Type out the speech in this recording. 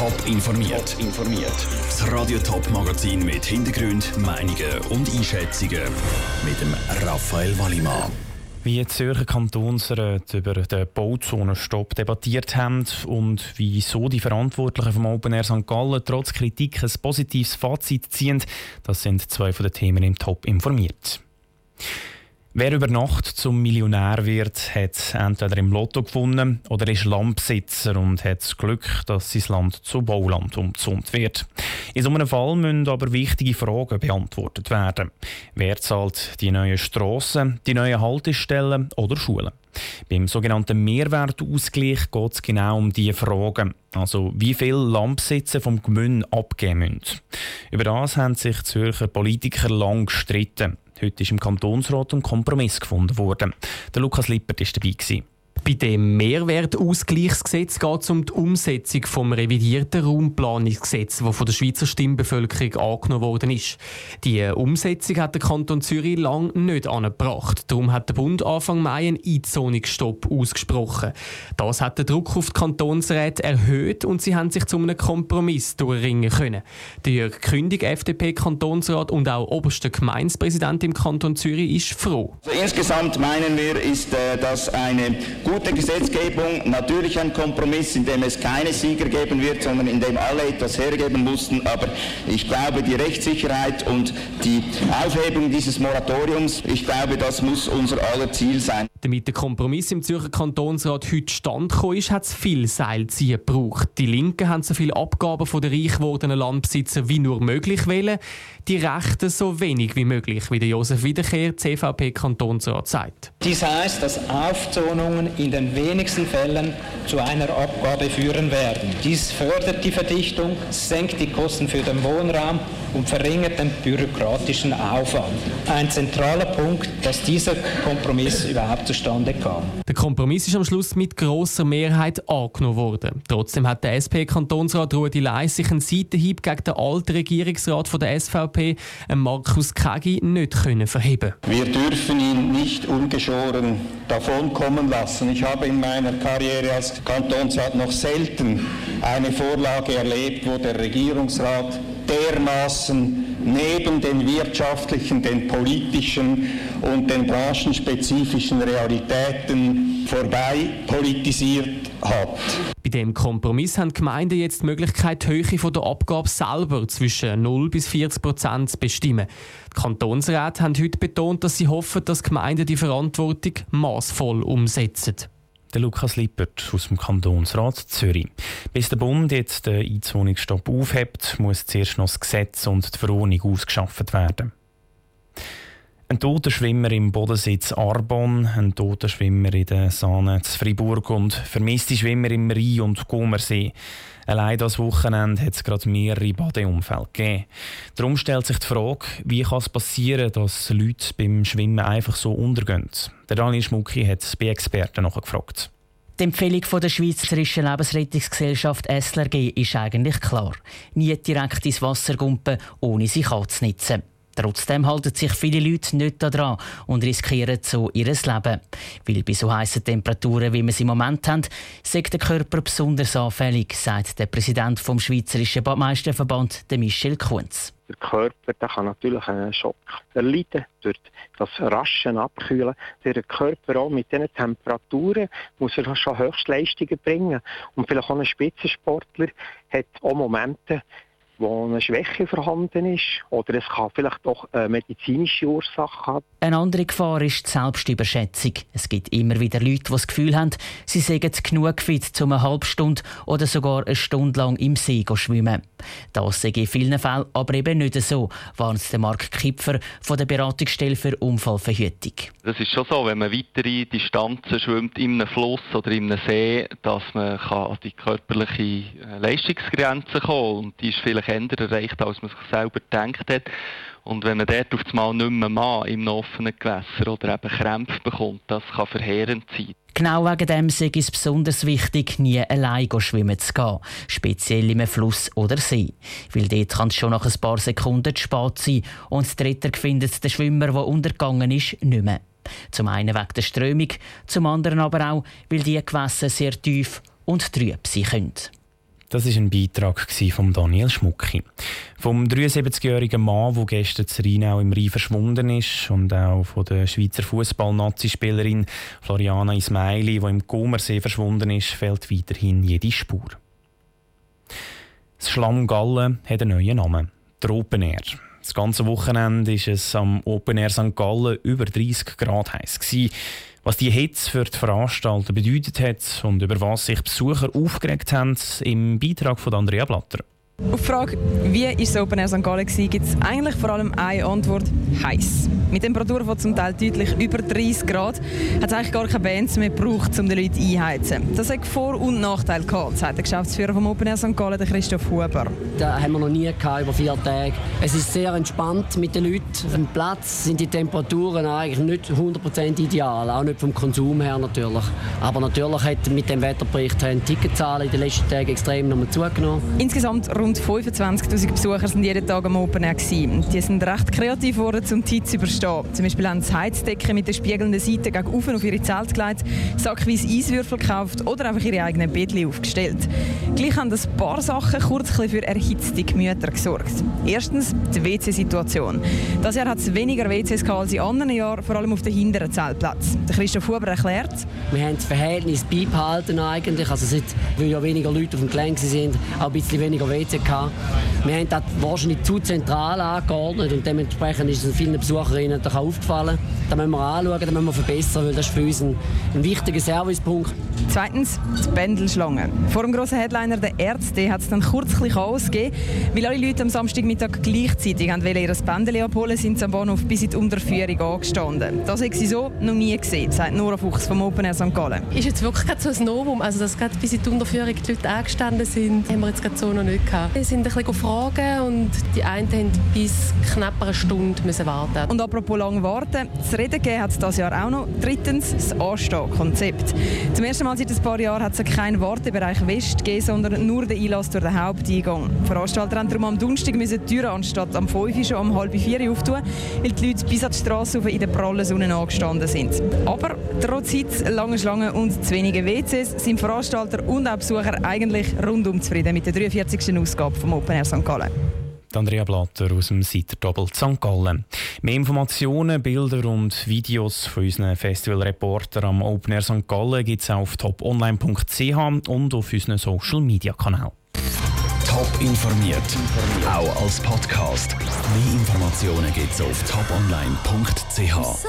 Top informiert. informiert. Das Radio Top Magazin mit Hintergrund, Meinungen und Einschätzungen mit dem Raphael Wallimann. Wie die Zürcher Kantonsrat über den Bauzonenstopp debattiert haben und wieso die Verantwortlichen vom Open Air St. Gallen trotz Kritik ein positives Fazit ziehen, das sind zwei von den Themen im Top informiert. Wer über Nacht zum Millionär wird, hat entweder im Lotto gewonnen oder ist Landbesitzer und hat das Glück, dass sein Land zu Bauland umgezont wird. In so einem Fall müssen aber wichtige Fragen beantwortet werden. Wer zahlt die neuen Strassen, die neuen Haltestellen oder Schulen? Beim sogenannten Mehrwertausgleich geht es genau um diese Fragen. Also wie viel Landbesitzer vom Gemünd abgeben müssen. Über das haben sich Zürcher Politiker lang gestritten. Heute ist im Kantonsrat ein Kompromiss gefunden worden. Der Lukas Lippert war dabei. Gewesen. Bei dem Mehrwertausgleichsgesetz geht es um die Umsetzung des revidierten Raumplanungsgesetzes, das von der Schweizer Stimmbevölkerung angenommen worden ist. Die Umsetzung hat der Kanton Zürich lang nicht angebracht. Darum hat der Bund Anfang Mai einen Einzonungsstopp ausgesprochen. Das hat den Druck auf die Kantonsräte erhöht und sie haben sich zu einem Kompromiss durchringen können. Der Jörg Kündig, FDP-Kantonsrat und auch oberster Gemeindepräsident im Kanton Zürich, ist froh. Also insgesamt meinen wir, ist äh, das eine gute Gesetzgebung, natürlich ein Kompromiss, in dem es keine Sieger geben wird, sondern in dem alle etwas hergeben mussten. Aber ich glaube, die Rechtssicherheit und die Aufhebung dieses Moratoriums, ich glaube, das muss unser aller Ziel sein. Damit der Kompromiss im Zürcher Kantonsrat heute stand ist, hat es viel Seilziehen gebraucht. Die Linken haben so viele Abgaben von den reich gewordenen Landbesitzern wie nur möglich wählen, die Rechten so wenig wie möglich, wie der Josef Wiederkehr, CVP-Kantonsrat, sagt. Dies heißt, dass Aufzonungen in den wenigsten Fällen zu einer Abgabe führen werden. Dies fördert die Verdichtung, senkt die Kosten für den Wohnraum und verringert den bürokratischen Aufwand. Ein zentraler Punkt, dass dieser Kompromiss überhaupt zustande kam. Der Kompromiss ist am Schluss mit großer Mehrheit angenommen worden. Trotzdem hat der SP-Kantonsrat Rudi Leiss sich einen Seitenhieb gegen den alten Regierungsrat von der SVP, Markus Kegi, nicht können verheben. Wir dürfen ihn nicht ungeschoren davonkommen lassen. Ich habe in meiner Karriere als Kantonsrat noch selten eine Vorlage erlebt, wo der Regierungsrat dermaßen neben den wirtschaftlichen, den politischen und den branchenspezifischen Realitäten vorbei politisiert hat. Bei dem Kompromiss haben die Gemeinden jetzt die Möglichkeit, die Höhe der Abgabe selber zwischen 0 bis 40 Prozent zu bestimmen. Die Kantonsräte haben heute betont, dass sie hoffen, dass die Gemeinden die Verantwortung maßvoll umsetzen. Der Lukas Lippert aus dem Kantonsrat Zürich. Bis der Bund jetzt den Einzonungsstopp aufhebt, muss zuerst noch das Gesetz und die Verordnung ausgeschafft werden. Ein toter Schwimmer im Bodensitz Arbon, ein toter Schwimmer in der Sahne zu Fribourg und vermisste Schwimmer im Rhein- und Gomersee. Allein das Wochenende hat es gerade mehrere Badeunfälle gegeben. Darum stellt sich die Frage, wie kann es passieren, dass Leute beim Schwimmen einfach so untergehen. Der Daniel Schmucki hat bei Experten nachgefragt. Die Empfehlung von der Schweizerischen Lebensrettungsgesellschaft SLRG ist eigentlich klar. Nie direkt ins Wasser gumpen, ohne sich anzunetzen. Trotzdem halten sich viele Leute nicht daran und riskieren so ihr Leben. Weil bei so heißen Temperaturen, wie wir sie im Moment haben, sagt der Körper besonders anfällig, sagt der Präsident vom Schweizerischen Badmeisterverband, Michel Kunz. Der Körper der kann natürlich einen Schock erleiden durch das rasche Abkühlen. Der Körper auch mit diesen Temperaturen muss er schon Höchstleistungen bringen. Und vielleicht auch ein Spitzensportler hat auch Momente, wo eine Schwäche vorhanden ist oder es kann vielleicht auch eine medizinische Ursache haben. Eine andere Gefahr ist die Selbstüberschätzung. Es gibt immer wieder Leute, die das Gefühl haben, sie seien genug fit, um eine halbe Stunde oder sogar eine Stunde lang im See zu schwimmen. Das sei in vielen Fällen aber eben nicht so, warnt der Mark Kipfer von der Beratungsstelle für Unfallverhütung. Das ist schon so, wenn man weitere Distanzen schwimmt in einem Fluss oder in einem See, dass man an die körperliche Leistungsgrenze kommen kann. Und die ist vielleicht eher erreicht, als man sich selber gedacht hat. Und wenn man dort auf einmal nicht mehr mal im offenen Gewässer oder eben Krämpfe bekommt, das kann verheerend sein. Genau wegen dem ist es besonders wichtig, nie allein schwimmen zu gehen, speziell im Fluss oder See. Weil dort kann es schon nach ein paar Sekunden zu spät sein und der Retter findet den Schwimmer, der untergegangen ist, nicht mehr. Zum einen wegen der Strömung, zum anderen aber auch, weil die Gewässer sehr tief und trüb sein können. Das ist ein Beitrag von Daniel Schmucki. Vom 73-jährigen Mann, der gestern zu Rheinau im Rhein verschwunden ist und auch von der Schweizer Fußball-Nazi-Spielerin Floriana Ismaili, die im Comersee verschwunden ist, fehlt weiterhin jede Spur. Das Schlammgalle hat einen neuen Namen. Der Open Air. Das ganze Wochenende war es am Open Air St. Gallen über 30 Grad heiß. Was die Hitze für die Veranstalter bedeutet hat und über was sich Besucher aufgeregt haben, im Beitrag von Andrea Blatter. Auf die Frage, wie war das Open Air St. Gallen, gibt es eigentlich vor allem eine Antwort: heiß. Mit Temperaturen von zum Teil deutlich über 30 Grad hat es eigentlich gar keine Bands mehr gebraucht, um die Leute einheizen. Das hat Vor- und Nachteile gehabt, sagt der Geschäftsführer vom Open Air St. Gallen, Christoph Huber. Das haben wir noch nie gehabt, über vier Tage. Es ist sehr entspannt mit den Leuten. Dem Platz sind die Temperaturen eigentlich nicht 100% ideal, auch nicht vom Konsum her natürlich. Aber natürlich hat mit dem Wetterbericht die Ticketzahlen in den letzten Tagen extrem nochmal zugenommen. Insgesamt rund 25'000 Besucher sind jeden Tag am Open Air. Die sind recht kreativ geworden, um die Zeit zu überstehen stehen. Zum Beispiel haben sie Heizdecken mit der spiegelnden Seite gegen auf ihre Zelt gelegt, sackweise Eiswürfel gekauft oder einfach ihre eigenen Bettchen aufgestellt. Gleich haben ein paar Sachen kurz für erhitzte Gemüter gesorgt. Erstens die WC-Situation. Das Jahr hat es weniger WCs als in anderen Jahren, vor allem auf den hinteren Zeltplätzen. Christoph Huber erklärt. Wir haben das Verhältnis beibehalten eigentlich. Also seit, weil ja weniger Leute auf dem Gelände sind, auch ein bisschen weniger WC gehabt. Wir haben das wahrscheinlich zu zentral angeordnet und dementsprechend ist es vielen Besucherinnen doch aufgefallen. Da müssen wir anschauen, da müssen wir verbessern, weil das ist für uns ein, ein wichtiger Servicepunkt. Zweitens die Pendelschlange. Vor dem grossen Headliner der Ärzte hat es dann kurz Chaos gegeben, weil alle Leute am Samstagmittag gleichzeitig ihr Pendel abholen sind sie am Bahnhof bis in die Unterführung angestanden. Das habe sie so noch nie gesehen, sagt Nora Fuchs vom Open Air St. Gallen. Ist jetzt wirklich so ein Novum, also dass gerade bis in die Unterführung die Leute angestanden sind, haben wir jetzt gerade so noch nicht gehabt. Wir sind ein bisschen fragen und die einen haben bis knapp eine Stunde warten. Und apropos lang warten, zu reden gegeben hat es dieses Jahr auch noch. Drittens, das Anstehen-Konzept. Zum ersten Mal seit ein paar Jahren hat es keinen Wartebereich West gegeben, sondern nur den Einlass durch den Haupteingang. Die Veranstalter haben darum am Donnerstag die Türen anstatt am 5 Uhr schon um halb 4 Uhr auftun, weil die Leute bis an die Straße in der prallen Sonne angestanden sind. Aber trotz Hitze, langen Schlangen und zu wenigen WCs sind Veranstalter und auch Besucher eigentlich rundum zufrieden mit der 43. Ausgabe vom Open Air St. Gallen. Andrea Blatter aus dem Seiter Doppel St. Gallen. Mehr Informationen, Bilder und Videos von unseren Festivalreportern am Open Air St. Gallen gibt es auf toponline.ch und auf unseren Social Media Kanälen. Top informiert, auch als Podcast. Mehr Informationen gibt es auf toponline.ch.